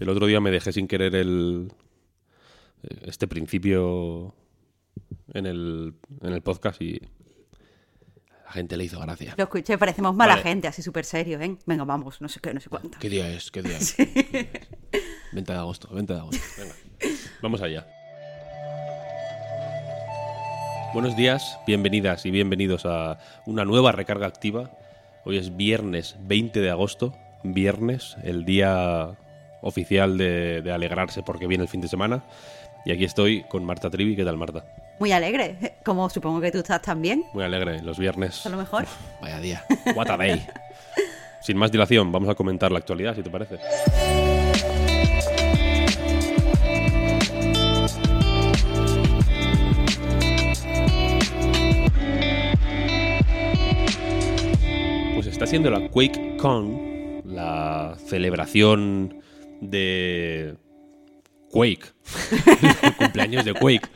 El otro día me dejé sin querer el este principio en el, en el podcast y la gente le hizo gracia. Lo escuché, parecemos mala Vale. gente, así súper serio, ¿eh? Venga, vamos, no sé qué, no sé cuánto. ¿Qué día es? ¿Qué día es? 20 de agosto, 20 de agosto. Venga, vamos allá. Buenos días, bienvenidas y bienvenidos a una nueva recarga activa. Hoy es viernes 20 de agosto, viernes, el día oficial de, de alegrarse porque viene el fin de semana. Y aquí estoy con Marta Trivi. ¿Qué tal, Marta? Muy alegre, como supongo que tú estás también. Muy alegre, los viernes. A lo mejor. Vaya día. What a day. Sin más dilación, vamos a comentar la actualidad, si te parece. Pues está siendo la QuakeCon, la celebración de Quake, el cumpleaños de Quake,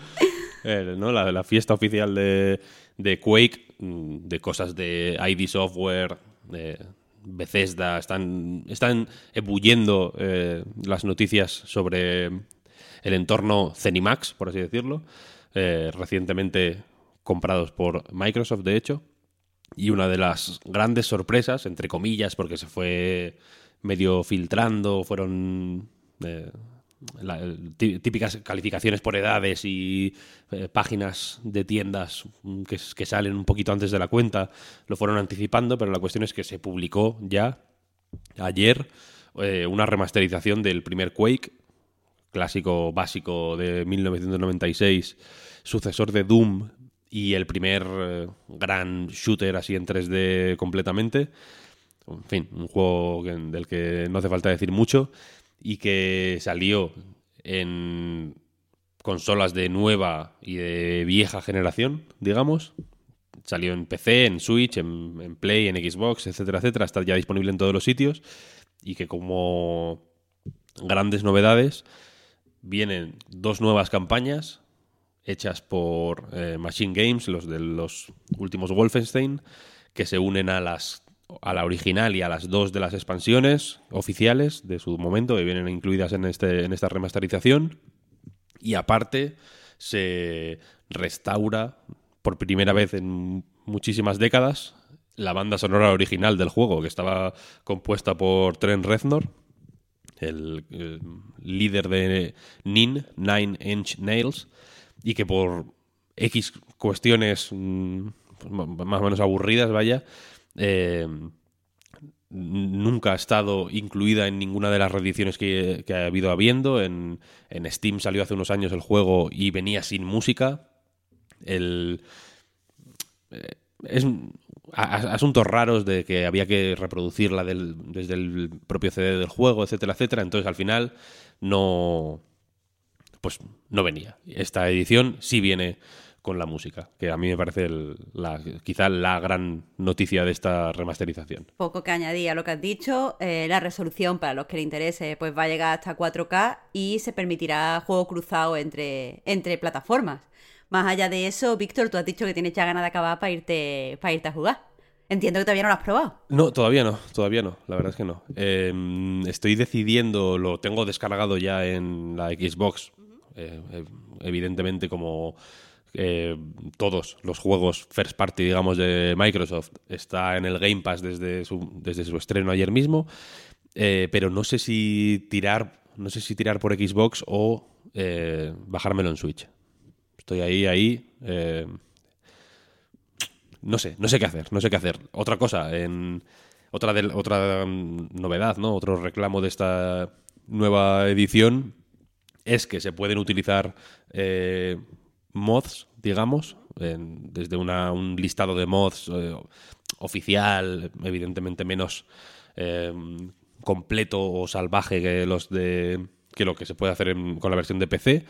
Eh, ¿no? la, la fiesta oficial de, de Quake, mm, de cosas de ID Software, de Bethesda, están, están ebulliendo eh, las noticias sobre el entorno Zenimax, por así decirlo, eh, recientemente comprados por Microsoft, de hecho. Y una de las grandes sorpresas, entre comillas, porque se fue medio filtrando, fueron eh, típicas calificaciones por edades y eh, páginas de tiendas que, salen un poquito antes de la cuenta, lo fueron anticipando, pero la cuestión es que se publicó ya ayer eh, una remasterización del primer Quake, clásico básico de 1996, sucesor de Doom y el primer gran shooter así en 3D completamente. En fin, un juego del que no hace falta decir mucho y que salió en consolas de nueva y de vieja generación, digamos. Salió en PC, en Switch, en, en Play, en Xbox, etcétera, etcétera. Está ya disponible en todos los sitios y que como grandes novedades vienen dos nuevas campañas hechas por eh, Machine Games, los de los últimos Wolfenstein, que se unen a las a la original y a las dos de las expansiones oficiales de su momento que vienen incluidas en este en esta remasterización. Y aparte se restaura por primera vez en muchísimas décadas la banda sonora original del juego que estaba compuesta por Trent Reznor el, eh, líder de NIN, Nine Inch Nails, y que por X cuestiones mm, más o menos aburridas, vaya, eh, nunca ha estado incluida en ninguna de las reediciones que, ha habido habiendo. En, en Steam salió hace unos años el juego y venía sin música. El, eh, es asuntos raros de que había que reproducirla desde el propio CD del juego, etcétera, etcétera. Entonces al final no pues no venía. Esta edición sí viene con la música, que a mí me parece el- la, quizá la gran noticia de esta remasterización. Poco que añadir a lo que has dicho, eh, la resolución para los que le interese pues va a llegar hasta 4K y se permitirá juego cruzado entre, entre plataformas. Más allá de eso, Víctor, tú has dicho que tienes ya ganas de acabar para irte, para irte a jugar. Entiendo que todavía no lo has probado. No, todavía no, todavía no, la verdad es que no. Eh, estoy decidiendo, lo tengo descargado ya en la Xbox, eh, eh, evidentemente como eh, todos los juegos first party, digamos, de Microsoft, está en el Game Pass desde su, desde su estreno ayer mismo, eh, pero no sé si tirar no sé si tirar por Xbox o eh, bajármelo en Switch. Estoy ahí, ahí. no sé, no sé qué hacer, no sé qué hacer. Otra cosa, otra otra mm, novedad, ¿no? Otro reclamo de esta nueva edición es que se pueden utilizar eh, mods, digamos, desde una- un listado de mods eh, oficial, evidentemente menos eh, completo o salvaje que los de que lo que se puede hacer en- con la versión de PC,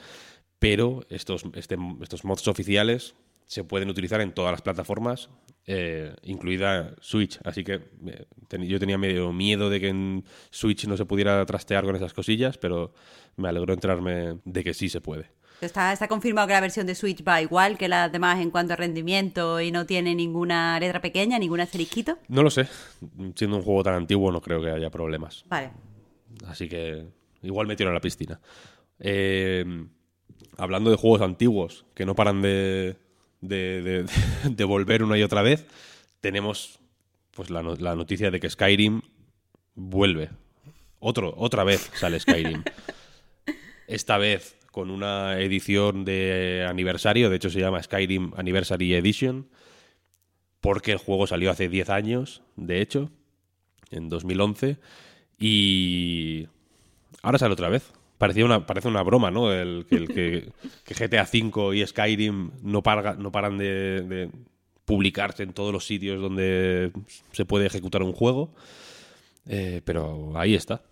pero estos, este- estos mods oficiales se pueden utilizar en todas las plataformas, eh, incluida Switch. Así que eh, yo tenía medio miedo de que en Switch no se pudiera trastear con esas cosillas, pero me alegró enterarme de que sí se puede. Está, está confirmado que la versión de Switch va igual que las demás en cuanto a rendimiento y no tiene ninguna letra pequeña, ningún asterisquito. No lo sé. Siendo un juego tan antiguo no creo que haya problemas. Vale. Así que igual me tiro a la piscina. Eh, hablando de juegos antiguos que no paran de, de, de- de volver una y otra vez, tenemos pues la, no- la noticia de que Skyrim vuelve. Otro, otra vez sale Skyrim. Esta vez con una edición de aniversario, de hecho se llama Skyrim Anniversary Edition, porque el juego salió hace 10 años, de hecho, en 2011, y ahora sale otra vez. Parecía una, parece una broma, ¿no? El, que, el que, que GTA V y Skyrim no, parga- no paran de, de publicarse en todos los sitios donde se puede ejecutar un juego. Eh, pero ahí está.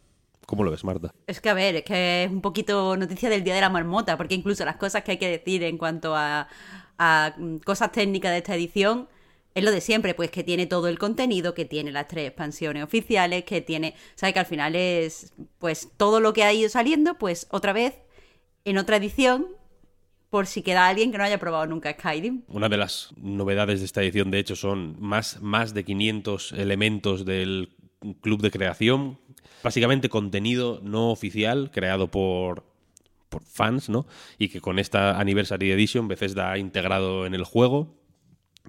¿Cómo lo ves, Marta? Es que, a ver, es que es un poquito noticia del Día de la Marmota, porque incluso las cosas que hay que decir en cuanto a, a, mm, cosas técnicas de esta edición es lo de siempre, pues que tiene todo el contenido, que tiene las tres expansiones oficiales, que tiene, ¿sabes? Que al final es, pues, todo lo que ha ido saliendo, pues, otra vez, en otra edición, por si queda alguien que no haya probado nunca Skyrim. Una de las novedades de esta edición, de hecho, son más, más de 500 elementos del club de creación. Básicamente contenido no oficial creado por, por fans, ¿no? Y que con esta Anniversary Edition Bethesda ha integrado en el juego.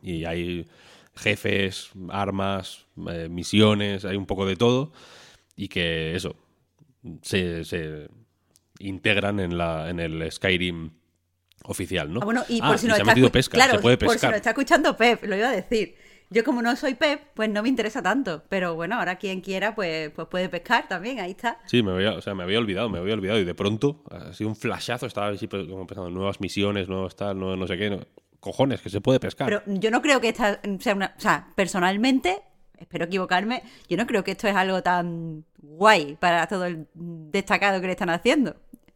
Y hay jefes, armas, eh, misiones, hay un poco de todo. Y que eso, se, se integran en, la, en el Skyrim oficial, ¿no? Ah, bueno, y Ah, por si no está pesca, claro, se puede por si pescar. está escuchando Pep, lo iba a decir. Yo como no soy Pep, pues no me interesa tanto. Pero bueno, ahora quien quiera, pues, pues puede pescar también, ahí está. Sí, me había, o sea, me había olvidado, me había olvidado. Y de pronto, ha sido un flashazo, estaba así pues, como pensando, nuevas misiones, nuevos tal, no, no sé qué. no- Cojones, que se puede pescar. Pero yo no creo que esta sea una... O sea, personalmente, espero equivocarme, yo no creo que esto es algo tan guay para todo el destacado que le están haciendo.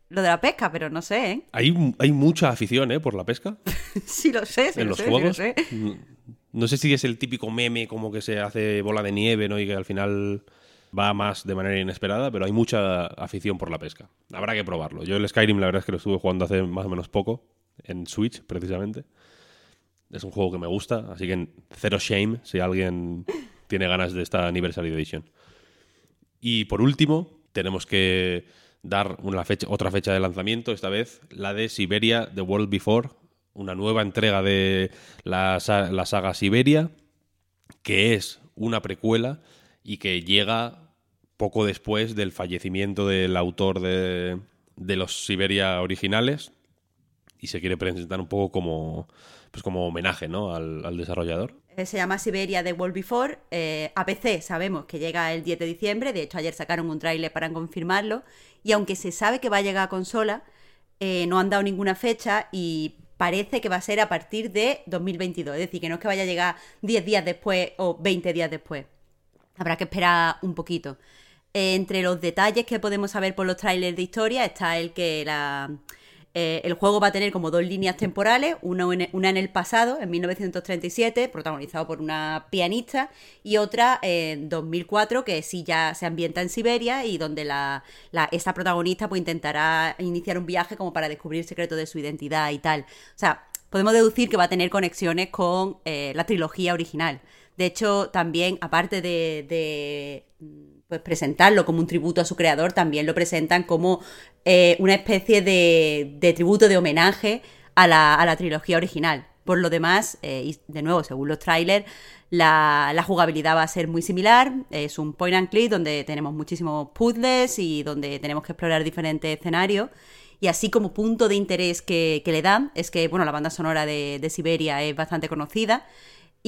Lo de la pesca, pero no sé, ¿eh? hay, hay mucha afición, ¿eh? Por la pesca sí lo sé, sí en lo los sé, sí lo juegos. sé. No sé si es el típico meme como que se hace bola de nieve, ¿no? Y que al final va más de manera inesperada, pero hay mucha afición por la pesca. Habrá que probarlo. Yo el Skyrim, la verdad es que lo estuve jugando hace más o menos poco, en Switch, precisamente. Es un juego que me gusta, así que cero shame si alguien tiene ganas de esta Anniversary Edition. Y por último, tenemos que dar una fecha, otra fecha de lanzamiento, esta vez la de Siberia The World Before, una nueva entrega de la, la saga Siberia, que es una precuela y que llega poco después del fallecimiento del autor de, de los Siberia originales y se quiere presentar un poco como, pues como homenaje ¿no? al, desarrollador. Eh, Se llama Siberia The World Before. Eh, a PC sabemos que llega el 10 de diciembre. De hecho, ayer sacaron un tráiler para confirmarlo. Y aunque se sabe que va a llegar a consola, eh, no han dado ninguna fecha y parece que va a ser a partir de 2022. Es decir, que no es que vaya a llegar 10 días después o 20 días después. Habrá que esperar un poquito. Eh, entre los detalles que podemos saber por los trailers de historia está el que la, eh, el juego va a tener como dos líneas temporales, una en, el pasado, en 1937, protagonizado por una pianista, y otra en 2004, que sí ya se ambienta en Siberia y donde la- esta protagonista pues intentará iniciar un viaje como para descubrir el secreto de su identidad y tal. O sea, podemos deducir que va a tener conexiones con eh, la trilogía original. De hecho, también, aparte de, de, pues, presentarlo como un tributo a su creador, también lo presentan como eh, una especie de, de tributo, de homenaje a la, a la trilogía original. Por lo demás, eh, y de nuevo, según los trailers, la, jugabilidad va a ser muy similar. Es un point and click donde tenemos muchísimos puzzles y donde tenemos que explorar diferentes escenarios. Y así como punto de interés que, que le dan es que, bueno, la banda sonora de, de Siberia es bastante conocida.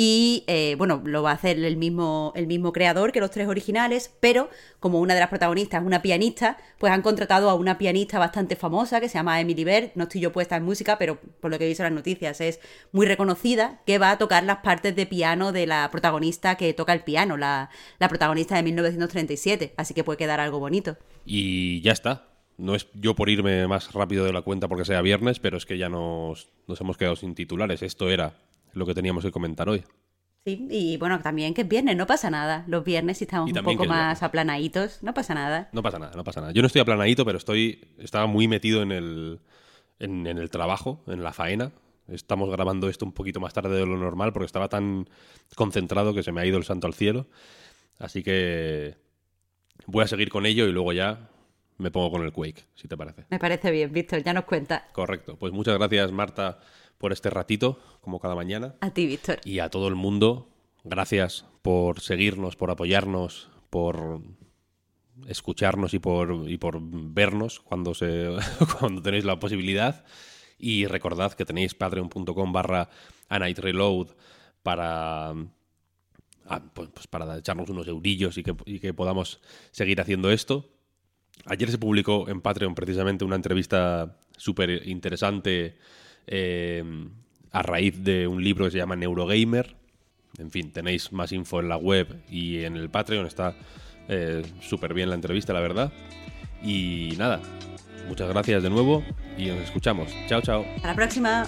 Y eh, bueno, lo va a hacer el mismo, el mismo creador que los tres originales, pero como una de las protagonistas es una pianista, pues han contratado a una pianista bastante famosa que se llama Emily Bert. No estoy yo puesta en música, pero por lo que he visto en las noticias es muy reconocida, que va a tocar las partes de piano de la protagonista que toca el piano, la, la protagonista de 1937. Así que puede quedar algo bonito. Y ya está. No es yo por irme más rápido de la cuenta porque sea viernes, pero es que ya nos, nos hemos quedado sin titulares. Esto era lo que teníamos que comentar hoy. Sí, y bueno, también que es viernes, no pasa nada. Los viernes si estamos un poco más aplanaditos, no pasa nada. No pasa nada, no pasa nada. Yo no estoy aplanadito, pero estoy estaba muy metido en el, en, en el trabajo, en la faena. Estamos grabando esto un poquito más tarde de lo normal porque estaba tan concentrado que se me ha ido el santo al cielo. Así que voy a seguir con ello y luego ya me pongo con el Quake, si te parece. Me parece bien, Víctor, ya nos cuenta. Correcto. Pues muchas gracias, Marta, por este ratito, como cada mañana. A ti, Víctor. Y a todo el mundo, gracias por seguirnos, por apoyarnos, por escucharnos y por, y por vernos cuando, se, cuando tenéis la posibilidad. Y recordad que tenéis patreon.com barra Reload para, ah, pues, pues para echarnos unos eurillos y que, y que podamos seguir haciendo esto. Ayer se publicó en Patreon precisamente una entrevista súper interesante eh, a raíz de un libro que se llama Neurogamer. En fin, tenéis más info en la web y en el Patreon. Está eh, súper bien la entrevista, la verdad. Y nada, muchas gracias de nuevo y nos escuchamos. Chao, chao. Hasta la próxima.